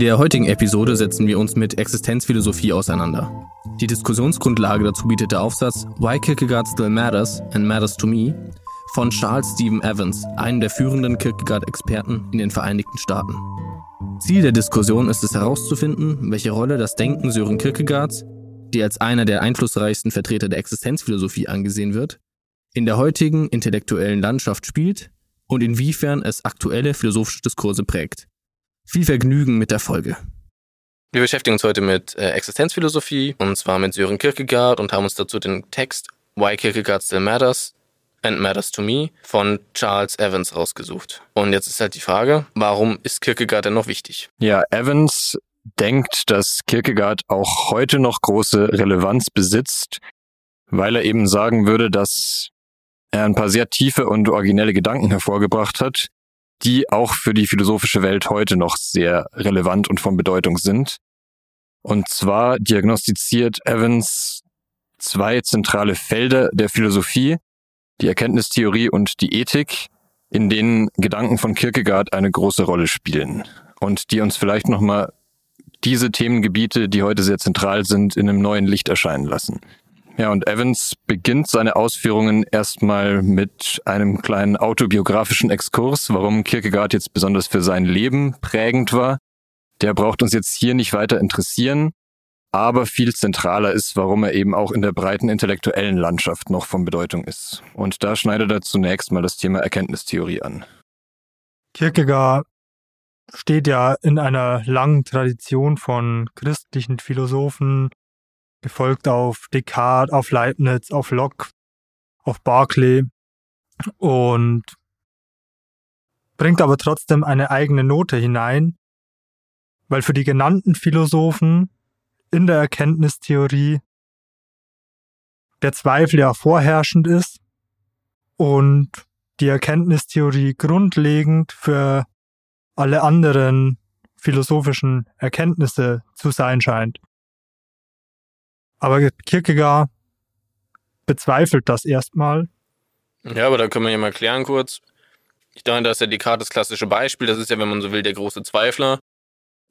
der heutigen Episode setzen wir uns mit Existenzphilosophie auseinander. Die Diskussionsgrundlage dazu bietet der Aufsatz Why Kierkegaard Still Matters and Matters to Me von Charles Stephen Evans, einem der führenden Kierkegaard-Experten in den Vereinigten Staaten. Ziel der Diskussion ist es herauszufinden, welche Rolle das Denken Sören Kierkegaards, der als einer der einflussreichsten Vertreter der Existenzphilosophie angesehen wird, in der heutigen intellektuellen Landschaft spielt und inwiefern es aktuelle philosophische Diskurse prägt. Viel Vergnügen mit der Folge. Wir beschäftigen uns heute mit äh, Existenzphilosophie und zwar mit Sören Kierkegaard und haben uns dazu den Text Why Kierkegaard Still Matters and Matters to Me von Charles Evans rausgesucht. Und jetzt ist halt die Frage, warum ist Kierkegaard denn noch wichtig? Ja, Evans denkt, dass Kierkegaard auch heute noch große Relevanz besitzt, weil er eben sagen würde, dass er ein paar sehr tiefe und originelle Gedanken hervorgebracht hat, die auch für die philosophische Welt heute noch sehr relevant und von Bedeutung sind. Und zwar diagnostiziert Evans zwei zentrale Felder der Philosophie, die Erkenntnistheorie und die Ethik, in denen Gedanken von Kierkegaard eine große Rolle spielen und die uns vielleicht nochmal diese Themengebiete, die heute sehr zentral sind, in einem neuen Licht erscheinen lassen. Ja, und Evans beginnt seine Ausführungen erstmal mit einem kleinen autobiografischen Exkurs, warum Kierkegaard jetzt besonders für sein Leben prägend war. Der braucht uns jetzt hier nicht weiter interessieren aber viel zentraler ist, warum er eben auch in der breiten intellektuellen Landschaft noch von Bedeutung ist. Und da schneidet er zunächst mal das Thema Erkenntnistheorie an. Kierkegaard steht ja in einer langen Tradition von christlichen Philosophen, gefolgt auf Descartes, auf Leibniz, auf Locke, auf Berkeley und bringt aber trotzdem eine eigene Note hinein, weil für die genannten Philosophen in der Erkenntnistheorie der Zweifel ja vorherrschend ist und die Erkenntnistheorie grundlegend für alle anderen philosophischen Erkenntnisse zu sein scheint. Aber Kierkegaard bezweifelt das erstmal. Ja, aber da können wir ja mal klären kurz. Ich denke, da ist ja Descartes das klassische Beispiel. Das ist ja, wenn man so will, der große Zweifler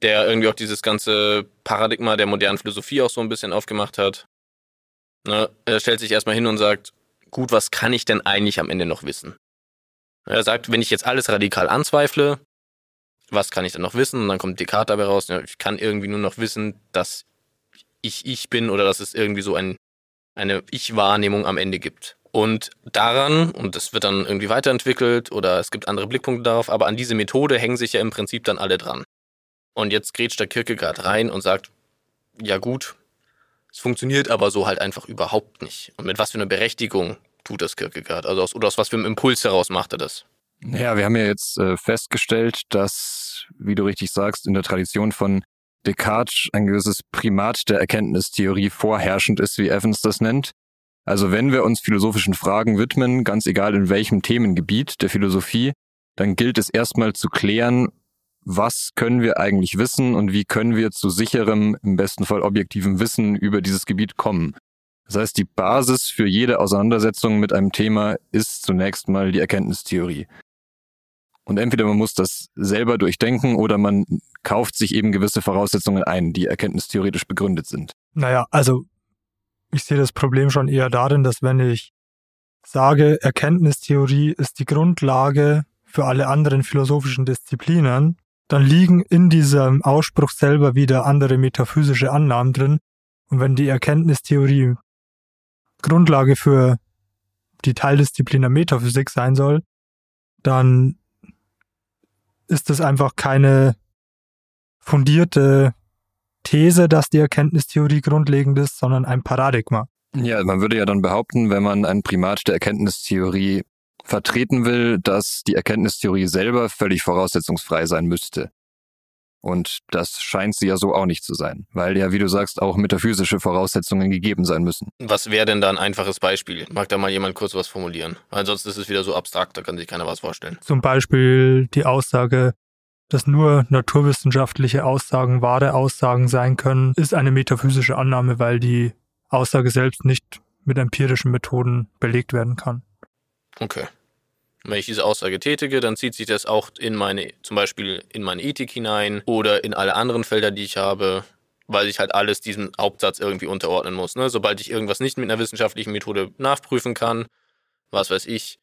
der irgendwie auch dieses ganze Paradigma der modernen Philosophie auch so ein bisschen aufgemacht hat. Ne? Er stellt sich erstmal hin und sagt, gut, was kann ich denn eigentlich am Ende noch wissen? Er sagt, wenn ich jetzt alles radikal anzweifle, was kann ich dann noch wissen? Und dann kommt Descartes dabei raus, ja, ich kann irgendwie nur noch wissen, dass ich ich bin oder dass es irgendwie so ein, eine Ich-Wahrnehmung am Ende gibt. Und daran, und das wird dann irgendwie weiterentwickelt oder es gibt andere Blickpunkte darauf, aber an diese Methode hängen sich ja im Prinzip dann alle dran. Und jetzt grätscht der Kierkegaard rein und sagt, ja gut, es funktioniert aber so halt einfach überhaupt nicht. Und mit was für einer Berechtigung tut das Kierkegaard? Also aus, oder aus was für einem Impuls heraus macht er das? Ja, wir haben ja jetzt äh, festgestellt, dass, wie du richtig sagst, in der Tradition von Descartes ein gewisses Primat der Erkenntnistheorie vorherrschend ist, wie Evans das nennt. Also wenn wir uns philosophischen Fragen widmen, ganz egal in welchem Themengebiet der Philosophie, dann gilt es erstmal zu klären, was können wir eigentlich wissen und wie können wir zu sicherem, im besten Fall objektivem Wissen über dieses Gebiet kommen. Das heißt, die Basis für jede Auseinandersetzung mit einem Thema ist zunächst mal die Erkenntnistheorie. Und entweder man muss das selber durchdenken oder man kauft sich eben gewisse Voraussetzungen ein, die erkenntnistheoretisch begründet sind. Naja, also ich sehe das Problem schon eher darin, dass wenn ich sage, Erkenntnistheorie ist die Grundlage für alle anderen philosophischen Disziplinen, dann liegen in diesem Ausspruch selber wieder andere metaphysische Annahmen drin. Und wenn die Erkenntnistheorie Grundlage für die Teildisziplin der Metaphysik sein soll, dann ist es einfach keine fundierte These, dass die Erkenntnistheorie grundlegend ist, sondern ein Paradigma. Ja, man würde ja dann behaupten, wenn man ein Primat der Erkenntnistheorie vertreten will, dass die Erkenntnistheorie selber völlig voraussetzungsfrei sein müsste. Und das scheint sie ja so auch nicht zu sein, weil ja, wie du sagst, auch metaphysische Voraussetzungen gegeben sein müssen. Was wäre denn da ein einfaches Beispiel? Mag da mal jemand kurz was formulieren? Weil sonst ist es wieder so abstrakt, da kann sich keiner was vorstellen. Zum Beispiel die Aussage, dass nur naturwissenschaftliche Aussagen wahre Aussagen sein können, ist eine metaphysische Annahme, weil die Aussage selbst nicht mit empirischen Methoden belegt werden kann. Okay. Wenn ich diese Aussage tätige, dann zieht sich das auch in meine, zum Beispiel in meine Ethik hinein oder in alle anderen Felder, die ich habe, weil ich halt alles diesem Hauptsatz irgendwie unterordnen muss. Ne? Sobald ich irgendwas nicht mit einer wissenschaftlichen Methode nachprüfen kann, was weiß ich,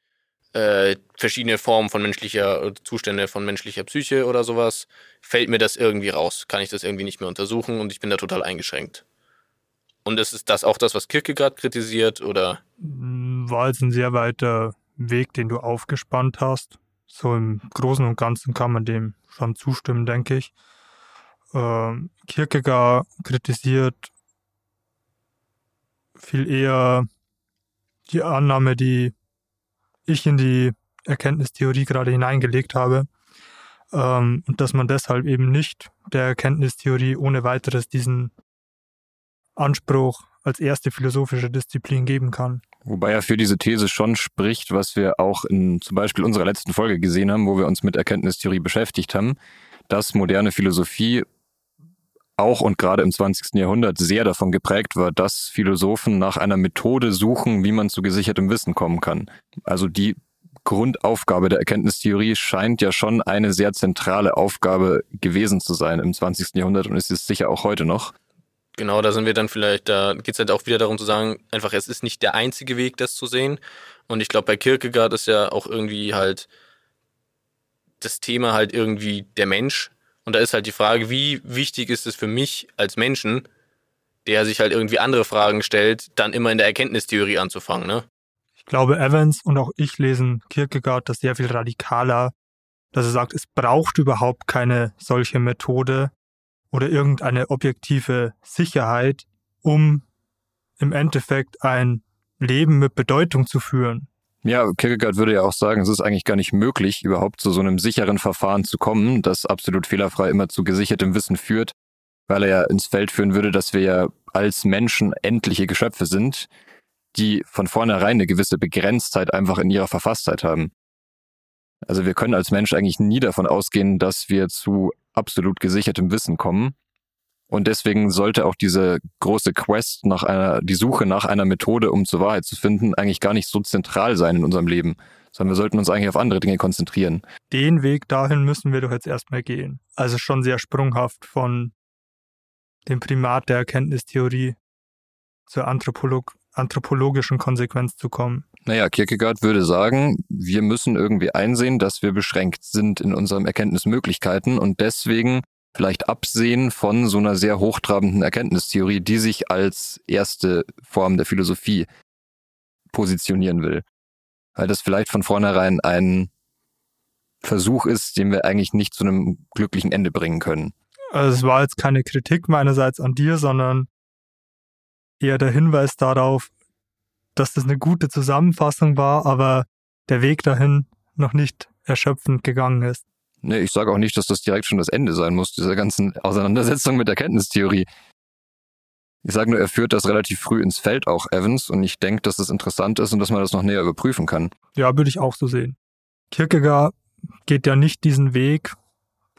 äh, verschiedene Formen von menschlicher, Zustände von menschlicher Psyche oder sowas, fällt mir das irgendwie raus. Kann ich das irgendwie nicht mehr untersuchen und ich bin da total eingeschränkt. Und ist das auch das, was Kierkegaard kritisiert, oder? War jetzt ein sehr weiter Weg, den du aufgespannt hast. So im Großen und Ganzen kann man dem schon zustimmen, denke ich. Ähm, Kierkegaard kritisiert viel eher die Annahme, die ich in die Erkenntnistheorie gerade hineingelegt habe. Ähm, und dass man deshalb eben nicht der Erkenntnistheorie ohne weiteres diesen Anspruch als erste philosophische Disziplin geben kann. Wobei er für diese These schon spricht, was wir auch in zum Beispiel unserer letzten Folge gesehen haben, wo wir uns mit Erkenntnistheorie beschäftigt haben, dass moderne Philosophie auch und gerade im 20. Jahrhundert sehr davon geprägt war, dass Philosophen nach einer Methode suchen, wie man zu gesichertem Wissen kommen kann. Also die Grundaufgabe der Erkenntnistheorie scheint ja schon eine sehr zentrale Aufgabe gewesen zu sein im 20. Jahrhundert und ist es sicher auch heute noch. Genau, da sind wir dann vielleicht, da geht es halt auch wieder darum zu sagen, einfach es ist nicht der einzige Weg, das zu sehen. Und ich glaube, bei Kierkegaard ist ja auch irgendwie halt das Thema halt irgendwie der Mensch, und da ist halt die Frage, wie wichtig ist es für mich als Menschen, der sich halt irgendwie andere Fragen stellt, dann immer in der Erkenntnistheorie anzufangen, ne? Ich glaube, Evans und auch ich lesen Kierkegaard das sehr viel radikaler, dass er sagt, es braucht überhaupt keine solche Methode oder irgendeine objektive Sicherheit, um im Endeffekt ein Leben mit Bedeutung zu führen. Ja, Kierkegaard würde ja auch sagen, es ist eigentlich gar nicht möglich, überhaupt zu so einem sicheren Verfahren zu kommen, das absolut fehlerfrei immer zu gesichertem Wissen führt, weil er ja ins Feld führen würde, dass wir ja als Menschen endliche Geschöpfe sind, die von vornherein eine gewisse Begrenztheit einfach in ihrer Verfasstheit haben. Also wir können als Mensch eigentlich nie davon ausgehen, dass wir zu absolut gesichertem Wissen kommen, und deswegen sollte auch diese große Quest nach einer, die Suche nach einer Methode, um zur Wahrheit zu finden, eigentlich gar nicht so zentral sein in unserem Leben, sondern wir sollten uns eigentlich auf andere Dinge konzentrieren. Den Weg dahin müssen wir doch jetzt erstmal gehen. Also schon sehr sprunghaft von dem Primat der Erkenntnistheorie zur Anthropolog anthropologischen Konsequenz zu kommen. Naja, Kierkegaard würde sagen, wir müssen irgendwie einsehen, dass wir beschränkt sind in unseren Erkenntnismöglichkeiten und deswegen vielleicht absehen von so einer sehr hochtrabenden Erkenntnistheorie, die sich als erste Form der Philosophie positionieren will. Weil das vielleicht von vornherein ein Versuch ist, den wir eigentlich nicht zu einem glücklichen Ende bringen können. Also es war jetzt keine Kritik meinerseits an dir, sondern eher der Hinweis darauf, dass das eine gute Zusammenfassung war, aber der Weg dahin noch nicht erschöpfend gegangen ist. Nee, ich sage auch nicht, dass das direkt schon das Ende sein muss, dieser ganzen Auseinandersetzung mit Erkenntnistheorie. Ich sage nur, er führt das relativ früh ins Feld auch, Evans, und ich denke, dass das interessant ist und dass man das noch näher überprüfen kann. Ja, würde ich auch so sehen. Kierkegaard geht ja nicht diesen Weg,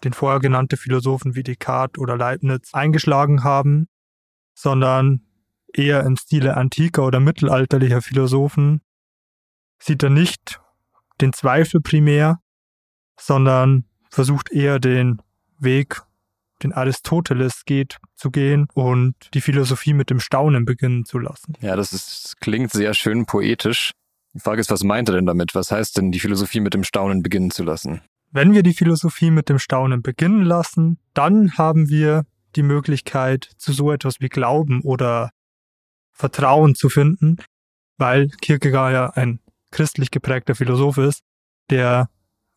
den vorher genannte Philosophen wie Descartes oder Leibniz eingeschlagen haben, sondern eher im Stile antiker oder mittelalterlicher Philosophen sieht er nicht den Zweifel primär, sondern versucht eher den Weg, den Aristoteles geht, zu gehen und die Philosophie mit dem Staunen beginnen zu lassen. Ja, das ist, klingt sehr schön poetisch. Die Frage ist, was meint er denn damit? Was heißt denn, die Philosophie mit dem Staunen beginnen zu lassen? Wenn wir die Philosophie mit dem Staunen beginnen lassen, dann haben wir die Möglichkeit, zu so etwas wie Glauben oder Vertrauen zu finden, weil Kierkegaard ja ein christlich geprägter Philosoph ist, der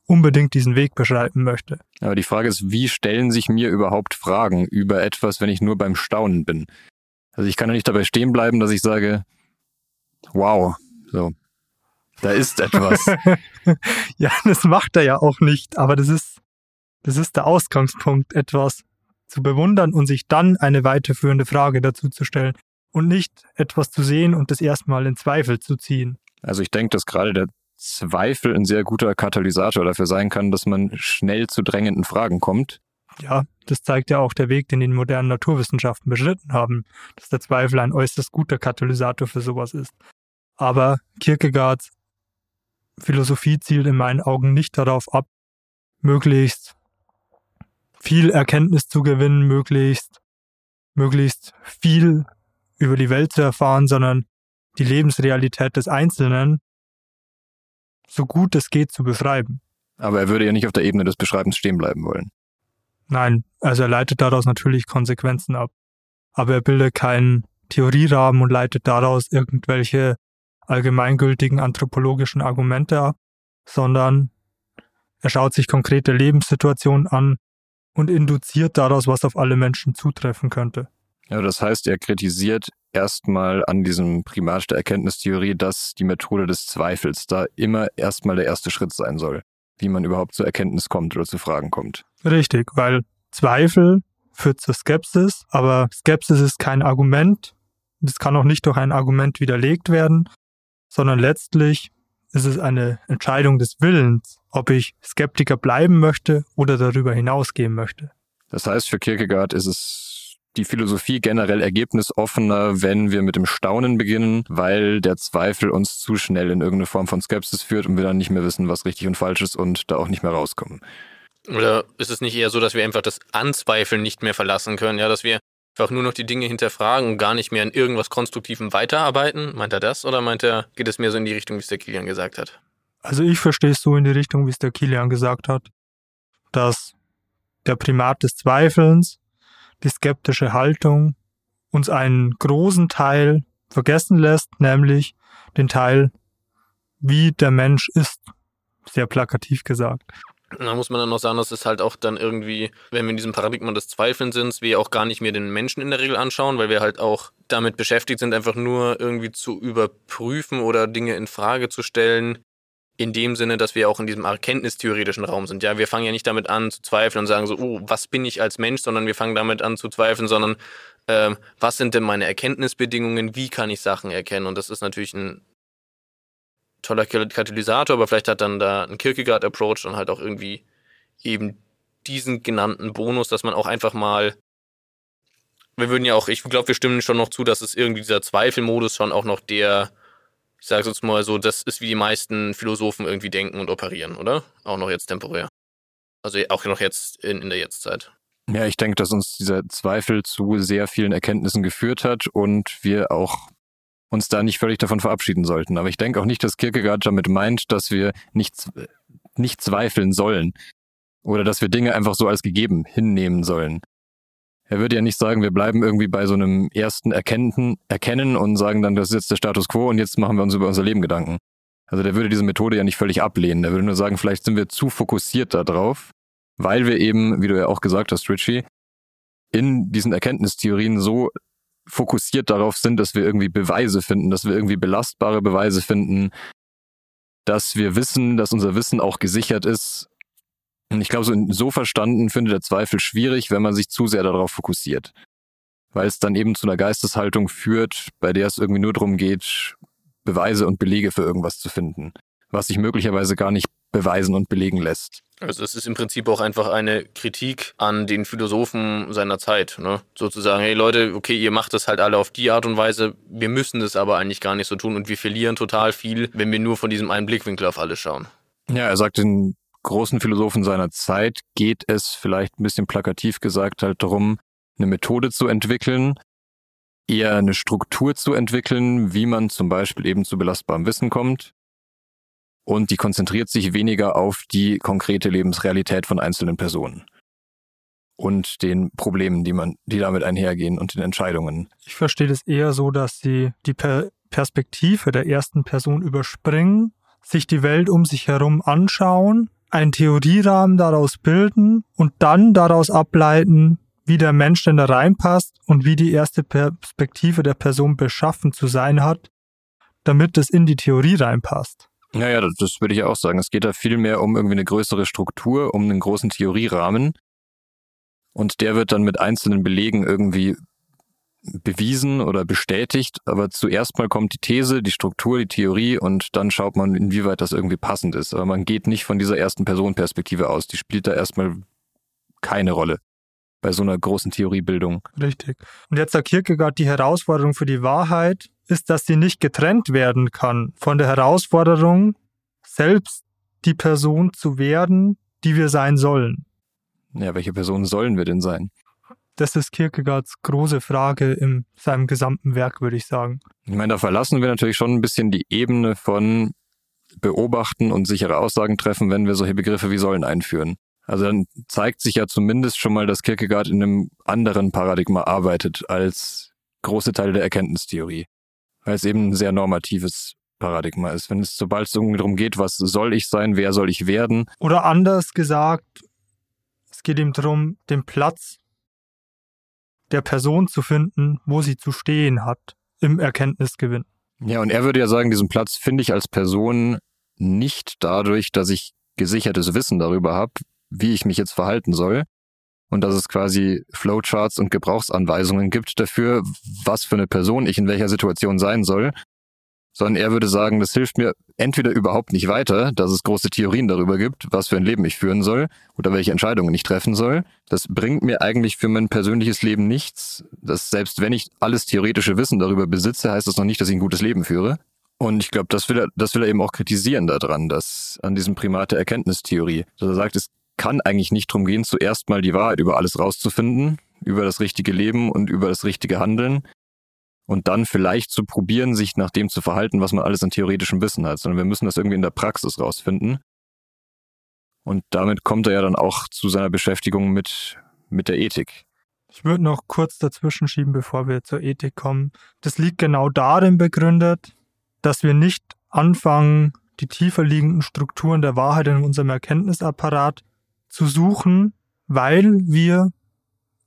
unbedingt diesen Weg beschreiten möchte. Aber die Frage ist, wie stellen sich mir überhaupt Fragen über etwas, wenn ich nur beim Staunen bin? Also ich kann ja nicht dabei stehen bleiben, dass ich sage, wow, so, da ist etwas. ja, das macht er ja auch nicht, aber das ist, das ist der Ausgangspunkt, etwas zu bewundern und sich dann eine weiterführende Frage dazu zu stellen und nicht etwas zu sehen und das erstmal in Zweifel zu ziehen. Also ich denke, dass gerade der Zweifel ein sehr guter Katalysator dafür sein kann, dass man schnell zu drängenden Fragen kommt. Ja, das zeigt ja auch der Weg, den die modernen Naturwissenschaften beschritten haben, dass der Zweifel ein äußerst guter Katalysator für sowas ist. Aber Kierkegaards Philosophie zielt in meinen Augen nicht darauf ab, möglichst viel Erkenntnis zu gewinnen, möglichst, möglichst viel über die Welt zu erfahren, sondern die Lebensrealität des Einzelnen so gut es geht zu beschreiben. Aber er würde ja nicht auf der Ebene des Beschreibens stehen bleiben wollen. Nein, also er leitet daraus natürlich Konsequenzen ab. Aber er bildet keinen Theorierahmen und leitet daraus irgendwelche allgemeingültigen anthropologischen Argumente ab, sondern er schaut sich konkrete Lebenssituationen an und induziert daraus, was auf alle Menschen zutreffen könnte. Ja, das heißt, er kritisiert erstmal an diesem Primat der Erkenntnistheorie, dass die Methode des Zweifels da immer erstmal der erste Schritt sein soll, wie man überhaupt zur Erkenntnis kommt oder zu Fragen kommt. Richtig, weil Zweifel führt zur Skepsis, aber Skepsis ist kein Argument. Das kann auch nicht durch ein Argument widerlegt werden, sondern letztlich ist es eine Entscheidung des Willens, ob ich Skeptiker bleiben möchte oder darüber hinausgehen möchte. Das heißt, für Kierkegaard ist es die Philosophie generell ergebnisoffener, wenn wir mit dem Staunen beginnen, weil der Zweifel uns zu schnell in irgendeine Form von Skepsis führt und wir dann nicht mehr wissen, was richtig und falsch ist und da auch nicht mehr rauskommen. Oder ist es nicht eher so, dass wir einfach das Anzweifeln nicht mehr verlassen können, ja, dass wir einfach nur noch die Dinge hinterfragen und gar nicht mehr an irgendwas Konstruktivem weiterarbeiten? Meint er das oder meint er, geht es mehr so in die Richtung, wie es der Kilian gesagt hat? Also ich verstehe es so in die Richtung, wie es der Kilian gesagt hat, dass der Primat des Zweifelns die skeptische Haltung uns einen großen Teil vergessen lässt, nämlich den Teil, wie der Mensch ist. Sehr plakativ gesagt. Da muss man dann noch sagen, dass es halt auch dann irgendwie, wenn wir in diesem Paradigma des Zweifelns sind, wir auch gar nicht mehr den Menschen in der Regel anschauen, weil wir halt auch damit beschäftigt sind, einfach nur irgendwie zu überprüfen oder Dinge in Frage zu stellen, in dem Sinne, dass wir auch in diesem erkenntnistheoretischen Raum sind. Ja, wir fangen ja nicht damit an zu zweifeln und sagen so, oh, was bin ich als Mensch, sondern wir fangen damit an zu zweifeln, sondern ähm, was sind denn meine Erkenntnisbedingungen, wie kann ich Sachen erkennen? Und das ist natürlich ein toller Katalysator, aber vielleicht hat dann da ein Kierkegaard-Approach dann halt auch irgendwie eben diesen genannten Bonus, dass man auch einfach mal wir würden ja auch, ich glaube, wir stimmen schon noch zu, dass es irgendwie dieser Zweifelmodus schon auch noch der ich sage jetzt mal so, das ist wie die meisten Philosophen irgendwie denken und operieren, oder? Auch noch jetzt temporär. Also auch noch jetzt in, in der Jetztzeit. Ja, ich denke, dass uns dieser Zweifel zu sehr vielen Erkenntnissen geführt hat und wir auch uns da nicht völlig davon verabschieden sollten. Aber ich denke auch nicht, dass Kierkegaard damit meint, dass wir nicht, nicht zweifeln sollen oder dass wir Dinge einfach so als gegeben hinnehmen sollen. Er würde ja nicht sagen, wir bleiben irgendwie bei so einem ersten Erkennen, Erkennen und sagen dann, das ist jetzt der Status quo und jetzt machen wir uns über unser Leben Gedanken. Also der würde diese Methode ja nicht völlig ablehnen. Der würde nur sagen, vielleicht sind wir zu fokussiert darauf, weil wir eben, wie du ja auch gesagt hast, Richie, in diesen Erkenntnistheorien so fokussiert darauf sind, dass wir irgendwie Beweise finden, dass wir irgendwie belastbare Beweise finden, dass wir wissen, dass unser Wissen auch gesichert ist ich glaube, so, so verstanden findet der Zweifel schwierig, wenn man sich zu sehr darauf fokussiert. Weil es dann eben zu einer Geisteshaltung führt, bei der es irgendwie nur darum geht, Beweise und Belege für irgendwas zu finden, was sich möglicherweise gar nicht beweisen und belegen lässt. Also es ist im Prinzip auch einfach eine Kritik an den Philosophen seiner Zeit, ne? Sozusagen, hey Leute, okay, ihr macht das halt alle auf die Art und Weise, wir müssen das aber eigentlich gar nicht so tun und wir verlieren total viel, wenn wir nur von diesem einen Blickwinkel auf alles schauen. Ja, er sagt in großen Philosophen seiner Zeit geht es vielleicht ein bisschen plakativ gesagt halt darum, eine Methode zu entwickeln, eher eine Struktur zu entwickeln, wie man zum Beispiel eben zu belastbarem Wissen kommt. Und die konzentriert sich weniger auf die konkrete Lebensrealität von einzelnen Personen und den Problemen, die man, die damit einhergehen und den Entscheidungen. Ich verstehe das eher so, dass sie die per Perspektive der ersten Person überspringen, sich die Welt um sich herum anschauen einen Theorierahmen daraus bilden und dann daraus ableiten, wie der Mensch denn da reinpasst und wie die erste Perspektive der Person beschaffen zu sein hat, damit es in die Theorie reinpasst. Ja, ja, das, das würde ich auch sagen. Es geht da viel mehr um irgendwie eine größere Struktur, um einen großen Theorierahmen. Und der wird dann mit einzelnen Belegen irgendwie bewiesen oder bestätigt, aber zuerst mal kommt die These, die Struktur, die Theorie und dann schaut man, inwieweit das irgendwie passend ist. Aber man geht nicht von dieser ersten Personenperspektive aus. Die spielt da erstmal keine Rolle bei so einer großen Theoriebildung. Richtig. Und jetzt sagt Kierkegaard, die Herausforderung für die Wahrheit ist, dass sie nicht getrennt werden kann von der Herausforderung, selbst die Person zu werden, die wir sein sollen. Ja, welche Person sollen wir denn sein? Das ist Kierkegaards große Frage in seinem gesamten Werk, würde ich sagen. Ich meine, da verlassen wir natürlich schon ein bisschen die Ebene von beobachten und sichere Aussagen treffen, wenn wir solche Begriffe wie sollen einführen. Also dann zeigt sich ja zumindest schon mal, dass Kierkegaard in einem anderen Paradigma arbeitet als große Teile der Erkenntnistheorie. Weil es eben ein sehr normatives Paradigma ist. Wenn es, sobald es irgendwie darum geht, was soll ich sein, wer soll ich werden. Oder anders gesagt, es geht ihm darum, den Platz der Person zu finden, wo sie zu stehen hat im Erkenntnisgewinn. Ja, und er würde ja sagen, diesen Platz finde ich als Person nicht dadurch, dass ich gesichertes Wissen darüber habe, wie ich mich jetzt verhalten soll. Und dass es quasi Flowcharts und Gebrauchsanweisungen gibt dafür, was für eine Person ich in welcher Situation sein soll, sondern er würde sagen, das hilft mir entweder überhaupt nicht weiter, dass es große Theorien darüber gibt, was für ein Leben ich führen soll oder welche Entscheidungen ich treffen soll. Das bringt mir eigentlich für mein persönliches Leben nichts. Dass selbst wenn ich alles theoretische Wissen darüber besitze, heißt das noch nicht, dass ich ein gutes Leben führe. Und ich glaube, das will er, das will er eben auch kritisieren daran, dass an diesem Primat der Erkenntnistheorie, dass er sagt, es kann eigentlich nicht darum gehen, zuerst mal die Wahrheit über alles rauszufinden, über das richtige Leben und über das richtige Handeln, und dann vielleicht zu probieren, sich nach dem zu verhalten, was man alles an theoretischem Wissen hat, sondern wir müssen das irgendwie in der Praxis rausfinden. Und damit kommt er ja dann auch zu seiner Beschäftigung mit, mit der Ethik. Ich würde noch kurz dazwischen schieben, bevor wir zur Ethik kommen. Das liegt genau darin begründet, dass wir nicht anfangen, die tiefer liegenden Strukturen der Wahrheit in unserem Erkenntnisapparat zu suchen, weil wir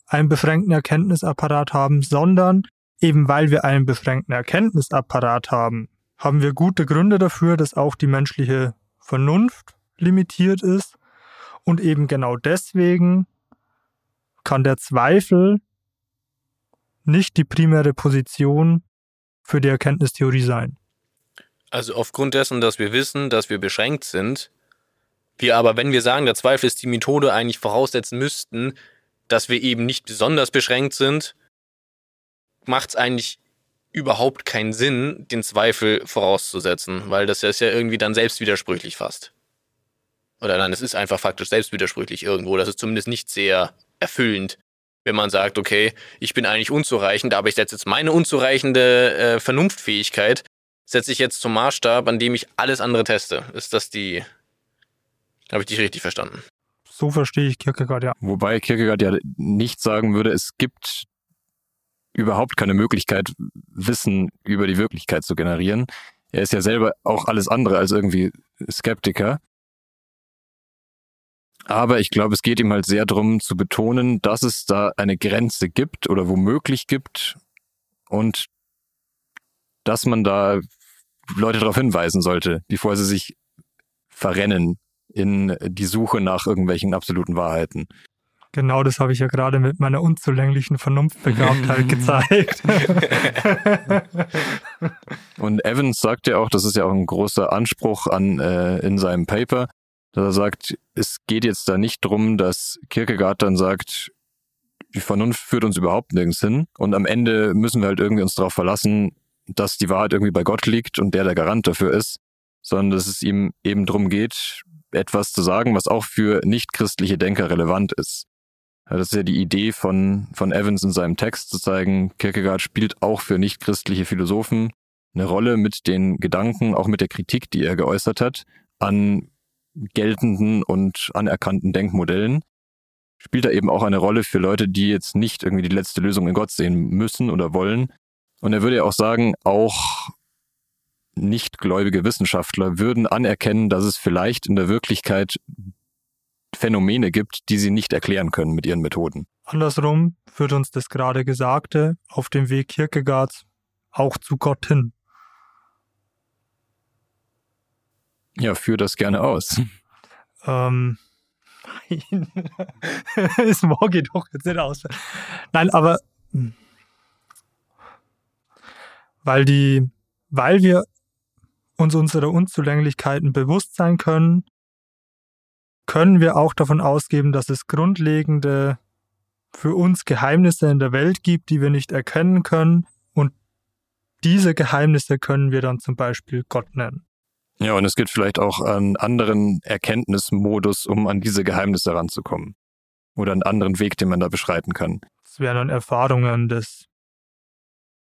einen beschränkten Erkenntnisapparat haben, sondern Eben weil wir einen beschränkten Erkenntnisapparat haben, haben wir gute Gründe dafür, dass auch die menschliche Vernunft limitiert ist. Und eben genau deswegen kann der Zweifel nicht die primäre Position für die Erkenntnistheorie sein. Also aufgrund dessen, dass wir wissen, dass wir beschränkt sind, wir aber, wenn wir sagen, der Zweifel ist die Methode, eigentlich voraussetzen müssten, dass wir eben nicht besonders beschränkt sind, macht es eigentlich überhaupt keinen Sinn, den Zweifel vorauszusetzen, weil das ist ja irgendwie dann selbstwidersprüchlich fast. Oder nein, es ist einfach faktisch selbstwidersprüchlich irgendwo. Das ist zumindest nicht sehr erfüllend, wenn man sagt, okay, ich bin eigentlich unzureichend, aber ich setze jetzt meine unzureichende äh, Vernunftfähigkeit, setze ich jetzt zum Maßstab, an dem ich alles andere teste. Ist das die. Habe ich dich richtig verstanden? So verstehe ich Kierkegaard, ja. Wobei Kierkegaard ja nicht sagen würde, es gibt überhaupt keine Möglichkeit, Wissen über die Wirklichkeit zu generieren. Er ist ja selber auch alles andere als irgendwie Skeptiker. Aber ich glaube, es geht ihm halt sehr darum zu betonen, dass es da eine Grenze gibt oder womöglich gibt und dass man da Leute darauf hinweisen sollte, bevor sie sich verrennen in die Suche nach irgendwelchen absoluten Wahrheiten. Genau das habe ich ja gerade mit meiner unzulänglichen Vernunftbegabtheit gezeigt. Und Evans sagt ja auch, das ist ja auch ein großer Anspruch an äh, in seinem Paper, dass er sagt, es geht jetzt da nicht drum, dass Kierkegaard dann sagt, die Vernunft führt uns überhaupt nirgends hin und am Ende müssen wir halt irgendwie uns darauf verlassen, dass die Wahrheit irgendwie bei Gott liegt und der der Garant dafür ist, sondern dass es ihm eben drum geht, etwas zu sagen, was auch für nichtchristliche Denker relevant ist. Das ist ja die Idee von, von Evans in seinem Text, zu zeigen, Kierkegaard spielt auch für nichtchristliche Philosophen eine Rolle mit den Gedanken, auch mit der Kritik, die er geäußert hat, an geltenden und anerkannten Denkmodellen. Spielt er eben auch eine Rolle für Leute, die jetzt nicht irgendwie die letzte Lösung in Gott sehen müssen oder wollen. Und er würde ja auch sagen, auch nichtgläubige Wissenschaftler würden anerkennen, dass es vielleicht in der Wirklichkeit Phänomene gibt, die sie nicht erklären können mit ihren Methoden. Andersrum führt uns das gerade Gesagte auf dem Weg Kierkegaards auch zu Gott hin. Ja, führ das gerne aus. Ähm, nein, es geht doch jetzt nicht aus. Nein, aber hm. weil die, weil wir uns unserer Unzulänglichkeiten bewusst sein können, können wir auch davon ausgeben, dass es grundlegende für uns Geheimnisse in der Welt gibt, die wir nicht erkennen können. Und diese Geheimnisse können wir dann zum Beispiel Gott nennen. Ja, und es gibt vielleicht auch einen anderen Erkenntnismodus, um an diese Geheimnisse heranzukommen. Oder einen anderen Weg, den man da beschreiten kann. Das wären dann Erfahrungen des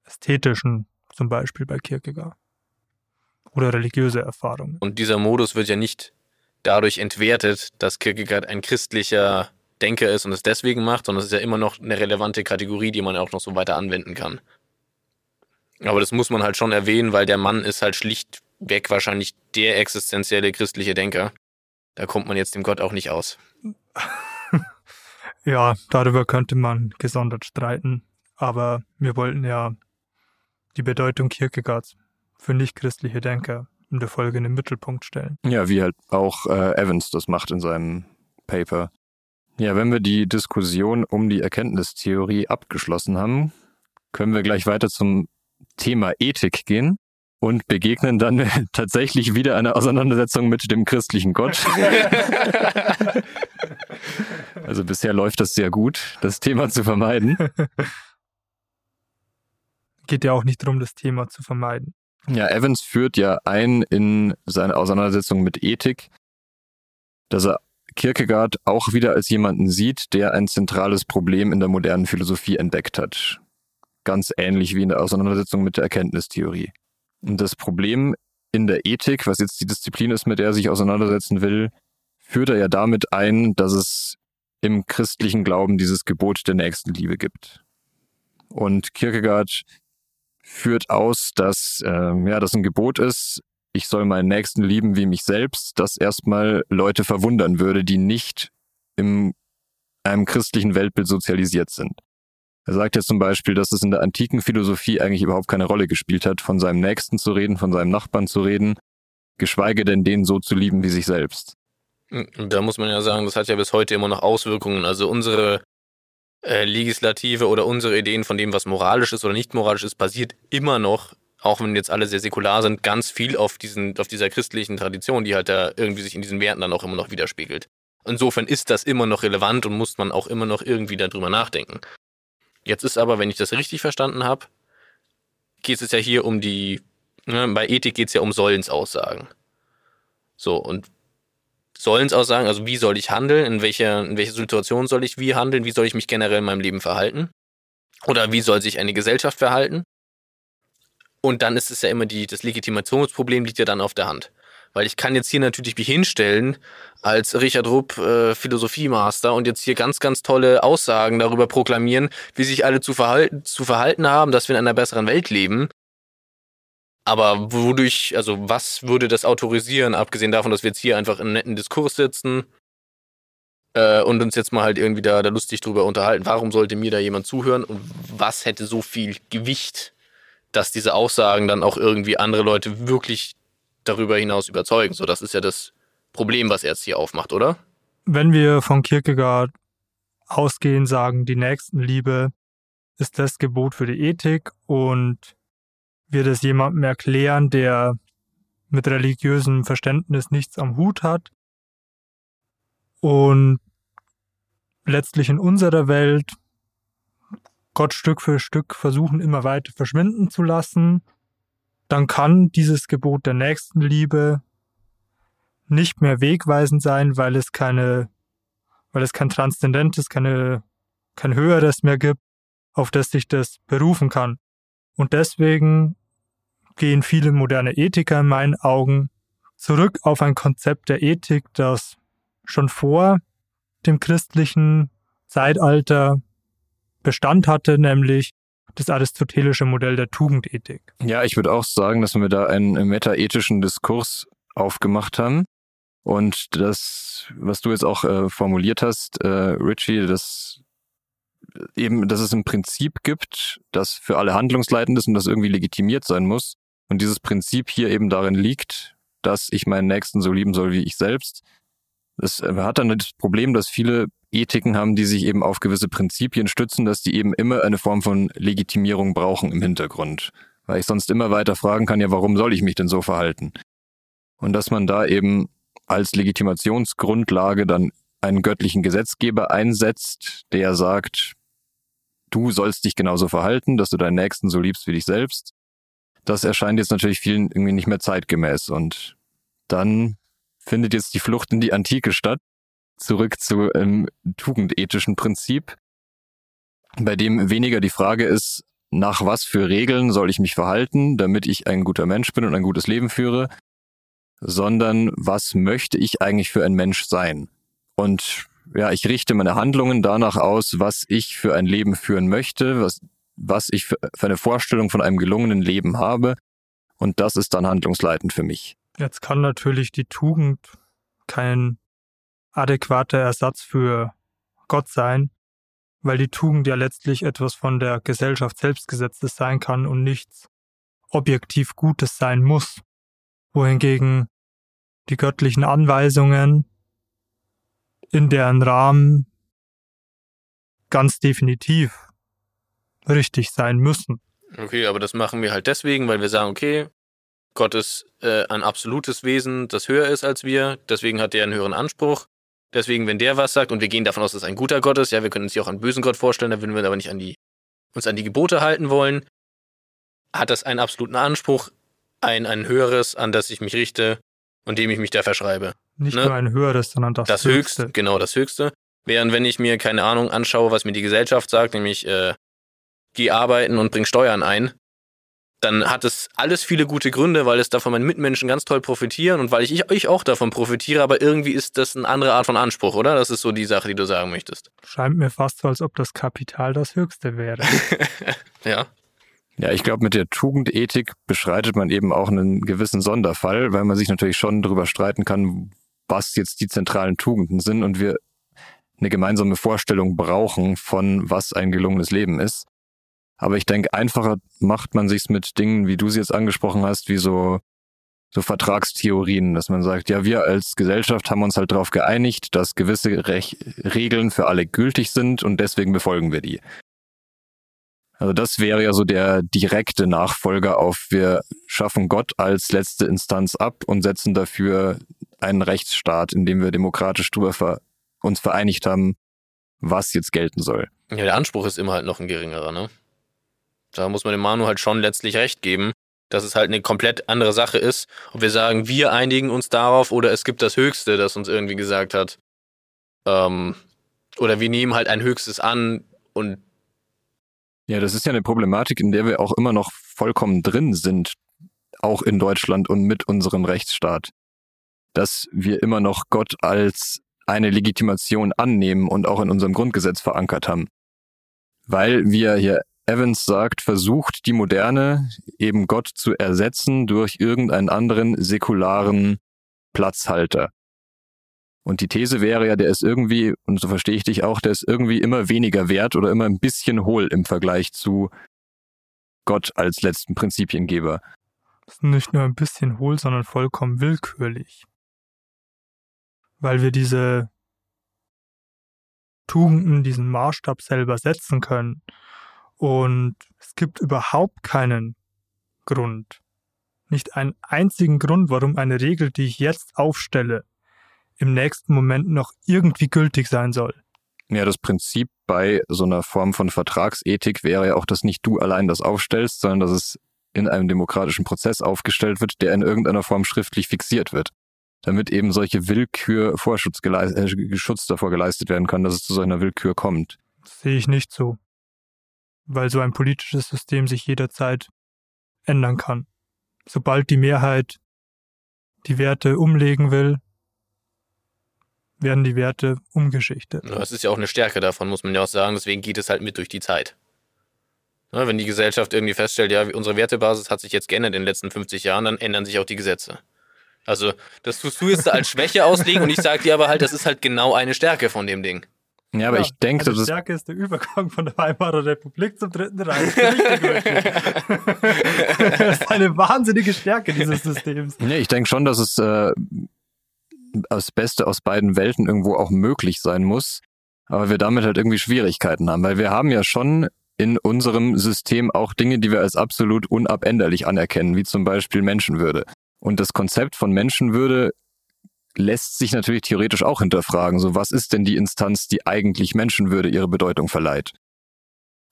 Ästhetischen, zum Beispiel bei Kierkegaard. Oder religiöse Erfahrungen. Und dieser Modus wird ja nicht dadurch entwertet, dass Kierkegaard ein christlicher Denker ist und es deswegen macht, sondern es ist ja immer noch eine relevante Kategorie, die man auch noch so weiter anwenden kann. Aber das muss man halt schon erwähnen, weil der Mann ist halt schlichtweg wahrscheinlich der existenzielle christliche Denker. Da kommt man jetzt dem Gott auch nicht aus. ja, darüber könnte man gesondert streiten. Aber wir wollten ja die Bedeutung Kierkegaards für nichtchristliche Denker in der Folge in den Mittelpunkt stellen. Ja, wie halt auch äh, Evans das macht in seinem Paper. Ja, wenn wir die Diskussion um die Erkenntnistheorie abgeschlossen haben, können wir gleich weiter zum Thema Ethik gehen und begegnen dann tatsächlich wieder einer Auseinandersetzung mit dem christlichen Gott. also bisher läuft das sehr gut, das Thema zu vermeiden. Geht ja auch nicht darum, das Thema zu vermeiden. Ja, Evans führt ja ein in seine Auseinandersetzung mit Ethik, dass er Kierkegaard auch wieder als jemanden sieht, der ein zentrales Problem in der modernen Philosophie entdeckt hat. Ganz ähnlich wie in der Auseinandersetzung mit der Erkenntnistheorie. Und das Problem in der Ethik, was jetzt die Disziplin ist, mit der er sich auseinandersetzen will, führt er ja damit ein, dass es im christlichen Glauben dieses Gebot der Nächstenliebe gibt. Und Kierkegaard führt aus, dass äh, ja, das ein Gebot ist, ich soll meinen Nächsten lieben wie mich selbst, das erstmal Leute verwundern würde, die nicht in einem christlichen Weltbild sozialisiert sind. Er sagt ja zum Beispiel, dass es in der antiken Philosophie eigentlich überhaupt keine Rolle gespielt hat, von seinem Nächsten zu reden, von seinem Nachbarn zu reden, geschweige denn den so zu lieben wie sich selbst. Da muss man ja sagen, das hat ja bis heute immer noch Auswirkungen. Also unsere äh, Legislative oder unsere Ideen von dem, was moralisch ist oder nicht moralisch ist, basiert immer noch auch wenn jetzt alle sehr säkular sind, ganz viel auf, diesen, auf dieser christlichen Tradition, die halt da irgendwie sich in diesen Werten dann auch immer noch widerspiegelt. Insofern ist das immer noch relevant und muss man auch immer noch irgendwie darüber nachdenken. Jetzt ist aber, wenn ich das richtig verstanden habe, geht es ja hier um die, ne, bei Ethik geht es ja um Sollensaussagen. So, und Sollensaussagen, also wie soll ich handeln, in welcher, in welcher Situation soll ich wie handeln, wie soll ich mich generell in meinem Leben verhalten? Oder wie soll sich eine Gesellschaft verhalten? Und dann ist es ja immer die, das Legitimationsproblem liegt ja dann auf der Hand. Weil ich kann jetzt hier natürlich mich hinstellen als Richard Rupp äh, Philosophiemaster und jetzt hier ganz, ganz tolle Aussagen darüber proklamieren, wie sich alle zu verhalten, zu verhalten haben, dass wir in einer besseren Welt leben. Aber wodurch, also was würde das autorisieren, abgesehen davon, dass wir jetzt hier einfach in einem netten Diskurs sitzen äh, und uns jetzt mal halt irgendwie da, da lustig drüber unterhalten? Warum sollte mir da jemand zuhören und was hätte so viel Gewicht dass diese Aussagen dann auch irgendwie andere Leute wirklich darüber hinaus überzeugen. So, das ist ja das Problem, was er jetzt hier aufmacht, oder? Wenn wir von Kierkegaard ausgehen, sagen, die Nächstenliebe ist das Gebot für die Ethik und wir das jemandem erklären, der mit religiösem Verständnis nichts am Hut hat und letztlich in unserer Welt Gott Stück für Stück versuchen, immer weiter verschwinden zu lassen, dann kann dieses Gebot der Nächstenliebe nicht mehr wegweisend sein, weil es keine, weil es kein Transzendentes, keine, kein Höheres mehr gibt, auf das sich das berufen kann. Und deswegen gehen viele moderne Ethiker in meinen Augen zurück auf ein Konzept der Ethik, das schon vor dem christlichen Zeitalter Bestand hatte, nämlich das aristotelische Modell der Tugendethik. Ja, ich würde auch sagen, dass wir da einen metaethischen Diskurs aufgemacht haben. Und das, was du jetzt auch äh, formuliert hast, äh, Richie, dass eben, dass es ein Prinzip gibt, das für alle handlungsleitend ist und das irgendwie legitimiert sein muss. Und dieses Prinzip hier eben darin liegt, dass ich meinen Nächsten so lieben soll wie ich selbst. Das äh, hat dann das Problem, dass viele Ethiken haben, die sich eben auf gewisse Prinzipien stützen, dass die eben immer eine Form von Legitimierung brauchen im Hintergrund. Weil ich sonst immer weiter fragen kann, ja, warum soll ich mich denn so verhalten? Und dass man da eben als Legitimationsgrundlage dann einen göttlichen Gesetzgeber einsetzt, der sagt, du sollst dich genauso verhalten, dass du deinen Nächsten so liebst wie dich selbst. Das erscheint jetzt natürlich vielen irgendwie nicht mehr zeitgemäß und dann findet jetzt die Flucht in die Antike statt, zurück zu einem tugendethischen Prinzip, bei dem weniger die Frage ist, nach was für Regeln soll ich mich verhalten, damit ich ein guter Mensch bin und ein gutes Leben führe, sondern was möchte ich eigentlich für ein Mensch sein? Und ja, ich richte meine Handlungen danach aus, was ich für ein Leben führen möchte, was, was ich für, eine Vorstellung von einem gelungenen Leben habe. Und das ist dann handlungsleitend für mich. Jetzt kann natürlich die Tugend kein adäquater Ersatz für Gott sein, weil die Tugend ja letztlich etwas von der Gesellschaft selbstgesetztes sein kann und nichts objektiv Gutes sein muss, wohingegen die göttlichen Anweisungen in deren Rahmen ganz definitiv richtig sein müssen. Okay, aber das machen wir halt deswegen, weil wir sagen, okay, Gott ist äh, ein absolutes Wesen, das höher ist als wir, deswegen hat er einen höheren Anspruch. Deswegen, wenn der was sagt und wir gehen davon aus, dass es ein guter Gott ist, ja, wir können uns hier auch einen bösen Gott vorstellen, da würden wir aber nicht an die, uns an die Gebote halten wollen, hat das einen absoluten Anspruch, ein, ein höheres, an das ich mich richte und dem ich mich da verschreibe. Nicht ne? nur ein höheres, sondern das, das höchste. höchste. Genau, das höchste. Während wenn ich mir, keine Ahnung, anschaue, was mir die Gesellschaft sagt, nämlich äh, geh arbeiten und bring Steuern ein, dann hat es alles viele gute Gründe, weil es davon meine Mitmenschen ganz toll profitieren und weil ich, ich auch davon profitiere, aber irgendwie ist das eine andere Art von Anspruch, oder? Das ist so die Sache, die du sagen möchtest. Scheint mir fast so, als ob das Kapital das Höchste wäre. ja. Ja, ich glaube, mit der Tugendethik beschreitet man eben auch einen gewissen Sonderfall, weil man sich natürlich schon darüber streiten kann, was jetzt die zentralen Tugenden sind und wir eine gemeinsame Vorstellung brauchen von, was ein gelungenes Leben ist. Aber ich denke, einfacher macht man sich's mit Dingen, wie du sie jetzt angesprochen hast, wie so, so Vertragstheorien, dass man sagt, ja, wir als Gesellschaft haben uns halt darauf geeinigt, dass gewisse Rech Regeln für alle gültig sind und deswegen befolgen wir die. Also das wäre ja so der direkte Nachfolger auf, wir schaffen Gott als letzte Instanz ab und setzen dafür einen Rechtsstaat, in dem wir demokratisch drüber ver uns vereinigt haben, was jetzt gelten soll. Ja, der Anspruch ist immer halt noch ein geringerer, ne? Da muss man dem Manu halt schon letztlich recht geben, dass es halt eine komplett andere Sache ist, ob wir sagen, wir einigen uns darauf oder es gibt das Höchste, das uns irgendwie gesagt hat. Ähm, oder wir nehmen halt ein Höchstes an und. Ja, das ist ja eine Problematik, in der wir auch immer noch vollkommen drin sind, auch in Deutschland und mit unserem Rechtsstaat. Dass wir immer noch Gott als eine Legitimation annehmen und auch in unserem Grundgesetz verankert haben. Weil wir hier Evans sagt, versucht die Moderne eben Gott zu ersetzen durch irgendeinen anderen säkularen Platzhalter. Und die These wäre ja, der ist irgendwie, und so verstehe ich dich auch, der ist irgendwie immer weniger wert oder immer ein bisschen hohl im Vergleich zu Gott als letzten Prinzipiengeber. Das ist nicht nur ein bisschen hohl, sondern vollkommen willkürlich. Weil wir diese Tugenden, diesen Maßstab selber setzen können. Und es gibt überhaupt keinen Grund, nicht einen einzigen Grund, warum eine Regel, die ich jetzt aufstelle, im nächsten Moment noch irgendwie gültig sein soll. Ja, das Prinzip bei so einer Form von Vertragsethik wäre ja auch, dass nicht du allein das aufstellst, sondern dass es in einem demokratischen Prozess aufgestellt wird, der in irgendeiner Form schriftlich fixiert wird, damit eben solche Willkür Vorschutz äh, Schutz davor geleistet werden kann, dass es zu so einer Willkür kommt. Das sehe ich nicht so weil so ein politisches System sich jederzeit ändern kann. Sobald die Mehrheit die Werte umlegen will, werden die Werte umgeschichtet. Das ist ja auch eine Stärke davon, muss man ja auch sagen. Deswegen geht es halt mit durch die Zeit. wenn die Gesellschaft irgendwie feststellt, ja, unsere Wertebasis hat sich jetzt geändert in den letzten 50 Jahren, dann ändern sich auch die Gesetze. Also, das tust du jetzt als Schwäche auslegen und ich sage dir aber halt, das ist halt genau eine Stärke von dem Ding. Ja, aber ja, ich denke, also das Stärke ist der Übergang von der Weimarer Republik zum Dritten Reich. das ist eine wahnsinnige Stärke dieses Systems. Nee, ich denke schon, dass es äh, das Beste aus beiden Welten irgendwo auch möglich sein muss, aber wir damit halt irgendwie Schwierigkeiten haben, weil wir haben ja schon in unserem System auch Dinge, die wir als absolut unabänderlich anerkennen, wie zum Beispiel Menschenwürde. Und das Konzept von Menschenwürde lässt sich natürlich theoretisch auch hinterfragen. So, was ist denn die Instanz, die eigentlich Menschenwürde ihre Bedeutung verleiht?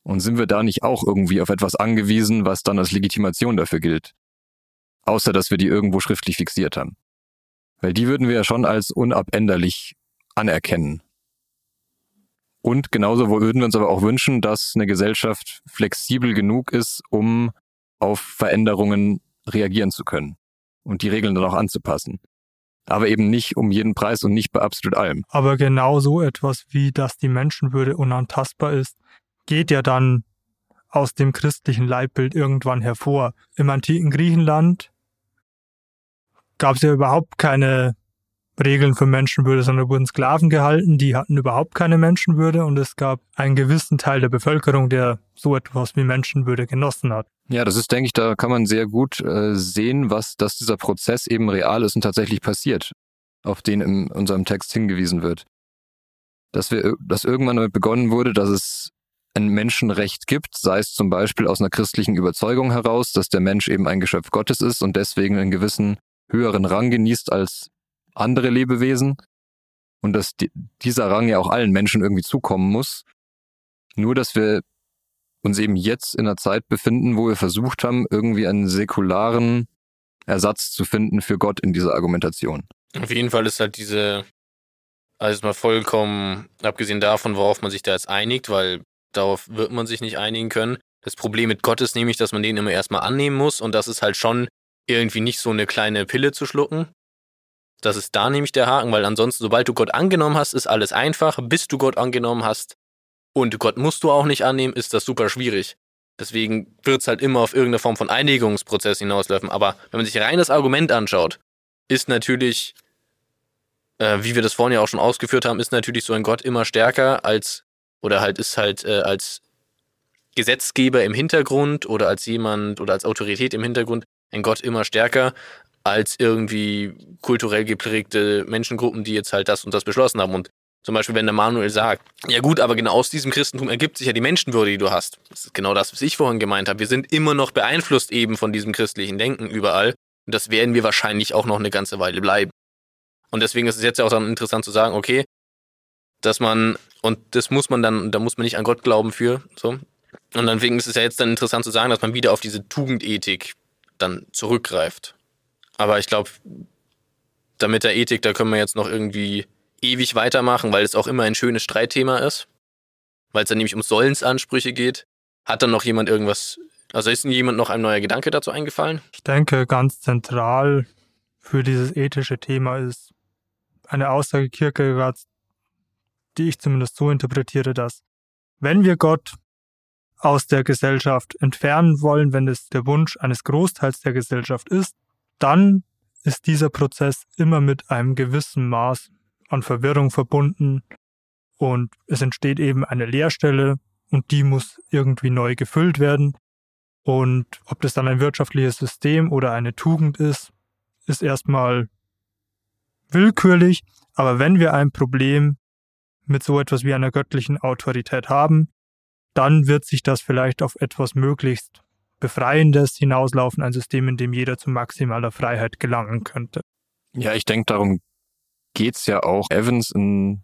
Und sind wir da nicht auch irgendwie auf etwas angewiesen, was dann als Legitimation dafür gilt? Außer, dass wir die irgendwo schriftlich fixiert haben. Weil die würden wir ja schon als unabänderlich anerkennen. Und genauso würden wir uns aber auch wünschen, dass eine Gesellschaft flexibel genug ist, um auf Veränderungen reagieren zu können und die Regeln dann auch anzupassen. Aber eben nicht um jeden Preis und nicht bei absolut allem. Aber genau so etwas wie, dass die Menschenwürde unantastbar ist, geht ja dann aus dem christlichen Leitbild irgendwann hervor. Im antiken Griechenland gab es ja überhaupt keine Regeln für Menschenwürde, sondern wurden Sklaven gehalten, die hatten überhaupt keine Menschenwürde und es gab einen gewissen Teil der Bevölkerung, der so etwas wie Menschenwürde genossen hat. Ja, das ist, denke ich, da kann man sehr gut äh, sehen, was, dass dieser Prozess eben real ist und tatsächlich passiert, auf den in unserem Text hingewiesen wird. Dass wir, dass irgendwann damit begonnen wurde, dass es ein Menschenrecht gibt, sei es zum Beispiel aus einer christlichen Überzeugung heraus, dass der Mensch eben ein Geschöpf Gottes ist und deswegen einen gewissen höheren Rang genießt als andere Lebewesen und dass die, dieser Rang ja auch allen Menschen irgendwie zukommen muss. Nur, dass wir uns eben jetzt in einer Zeit befinden, wo wir versucht haben, irgendwie einen säkularen Ersatz zu finden für Gott in dieser Argumentation. Auf jeden Fall ist halt diese, also mal vollkommen, abgesehen davon, worauf man sich da jetzt einigt, weil darauf wird man sich nicht einigen können. Das Problem mit Gott ist nämlich, dass man den immer erstmal annehmen muss und das ist halt schon irgendwie nicht so eine kleine Pille zu schlucken. Das ist da nämlich der Haken, weil ansonsten, sobald du Gott angenommen hast, ist alles einfach. Bis du Gott angenommen hast und Gott musst du auch nicht annehmen, ist das super schwierig. Deswegen wird es halt immer auf irgendeine Form von Einigungsprozess hinauslaufen. Aber wenn man sich rein das Argument anschaut, ist natürlich, äh, wie wir das vorhin ja auch schon ausgeführt haben, ist natürlich so ein Gott immer stärker als, oder halt ist halt äh, als Gesetzgeber im Hintergrund oder als jemand oder als Autorität im Hintergrund ein Gott immer stärker als irgendwie kulturell geprägte Menschengruppen, die jetzt halt das und das beschlossen haben. Und zum Beispiel, wenn der Manuel sagt, ja gut, aber genau aus diesem Christentum ergibt sich ja die Menschenwürde, die du hast. Das ist genau das, was ich vorhin gemeint habe. Wir sind immer noch beeinflusst eben von diesem christlichen Denken überall. Und das werden wir wahrscheinlich auch noch eine ganze Weile bleiben. Und deswegen ist es jetzt ja auch dann interessant zu sagen, okay, dass man, und das muss man dann, da muss man nicht an Gott glauben für, so. Und deswegen ist es ja jetzt dann interessant zu sagen, dass man wieder auf diese Tugendethik dann zurückgreift. Aber ich glaube, damit der Ethik, da können wir jetzt noch irgendwie ewig weitermachen, weil es auch immer ein schönes Streitthema ist. Weil es dann nämlich um Sollensansprüche geht. Hat dann noch jemand irgendwas, also ist jemand noch ein neuer Gedanke dazu eingefallen? Ich denke, ganz zentral für dieses ethische Thema ist eine Aussage Kierkegaards, die ich zumindest so interpretiere, dass wenn wir Gott aus der Gesellschaft entfernen wollen, wenn es der Wunsch eines Großteils der Gesellschaft ist, dann ist dieser Prozess immer mit einem gewissen Maß an Verwirrung verbunden und es entsteht eben eine Leerstelle und die muss irgendwie neu gefüllt werden. Und ob das dann ein wirtschaftliches System oder eine Tugend ist, ist erstmal willkürlich. Aber wenn wir ein Problem mit so etwas wie einer göttlichen Autorität haben, dann wird sich das vielleicht auf etwas möglichst Befreiendes hinauslaufen, ein System, in dem jeder zu maximaler Freiheit gelangen könnte. Ja, ich denke, darum geht's ja auch Evans in,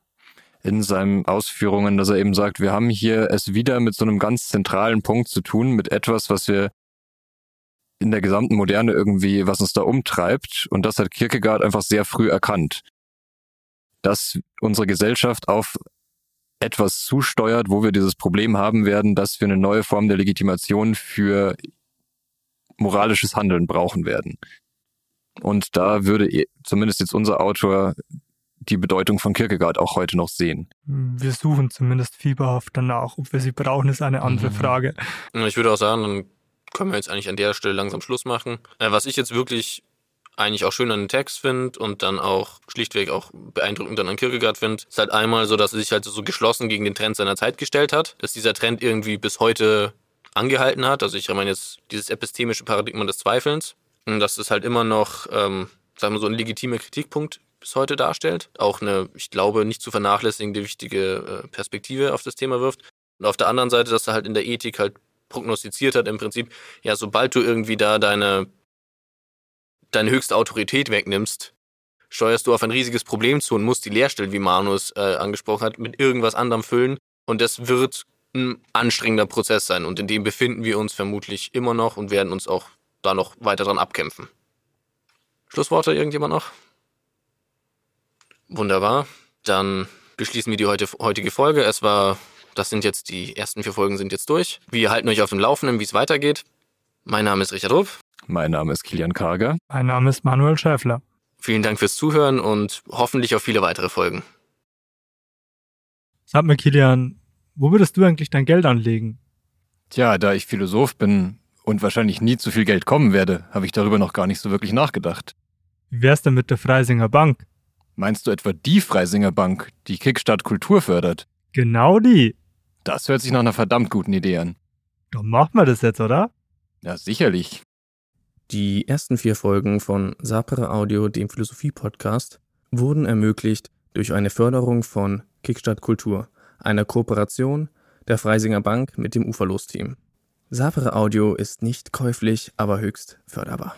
in seinen Ausführungen, dass er eben sagt, wir haben hier es wieder mit so einem ganz zentralen Punkt zu tun, mit etwas, was wir in der gesamten Moderne irgendwie, was uns da umtreibt. Und das hat Kierkegaard einfach sehr früh erkannt. Dass unsere Gesellschaft auf etwas zusteuert, wo wir dieses Problem haben werden, dass wir eine neue Form der Legitimation für moralisches Handeln brauchen werden. Und da würde zumindest jetzt unser Autor die Bedeutung von Kierkegaard auch heute noch sehen. Wir suchen zumindest fieberhaft danach. Ob wir sie brauchen, ist eine andere mhm. Frage. Ich würde auch sagen, dann können wir jetzt eigentlich an der Stelle langsam Schluss machen. Äh, was ich jetzt wirklich eigentlich auch schön an den Text finde und dann auch schlichtweg auch beeindruckend dann an Kierkegaard finde, ist halt einmal so, dass er sich halt so geschlossen gegen den Trend seiner Zeit gestellt hat, dass dieser Trend irgendwie bis heute angehalten hat. Also ich meine jetzt dieses epistemische Paradigma des Zweifelns dass das halt immer noch, ähm, sagen wir so, ein legitimer Kritikpunkt bis heute darstellt. Auch eine, ich glaube, nicht zu vernachlässigende wichtige äh, Perspektive auf das Thema wirft. Und auf der anderen Seite, dass er halt in der Ethik halt prognostiziert hat, im Prinzip, ja, sobald du irgendwie da deine deine höchste Autorität wegnimmst, steuerst du auf ein riesiges Problem zu und musst die Leerstelle, wie Manus äh, angesprochen hat, mit irgendwas anderem füllen. Und das wird ein anstrengender Prozess sein. Und in dem befinden wir uns vermutlich immer noch und werden uns auch da noch weiter dran abkämpfen. Schlussworte, irgendjemand noch? Wunderbar. Dann beschließen wir die heute, heutige Folge. Es war, das sind jetzt die ersten vier Folgen sind jetzt durch. Wir halten euch auf dem Laufenden, wie es weitergeht. Mein Name ist Richard Rupp. Mein Name ist Kilian Karger. Mein Name ist Manuel Schäffler. Vielen Dank fürs Zuhören und hoffentlich auf viele weitere Folgen. Sag mir, Kilian, wo würdest du eigentlich dein Geld anlegen? Tja, da ich Philosoph bin und wahrscheinlich nie zu viel Geld kommen werde, habe ich darüber noch gar nicht so wirklich nachgedacht. Wie wär's denn mit der Freisinger Bank? Meinst du etwa die Freisinger Bank, die Kickstart Kultur fördert? Genau die. Das hört sich nach einer verdammt guten Idee an. Dann machen wir das jetzt, oder? Ja, sicherlich. Die ersten vier Folgen von Sapere Audio, dem Philosophie-Podcast, wurden ermöglicht durch eine Förderung von Kickstart Kultur, einer Kooperation der Freisinger Bank mit dem Uferlos-Team. Sapere Audio ist nicht käuflich, aber höchst förderbar.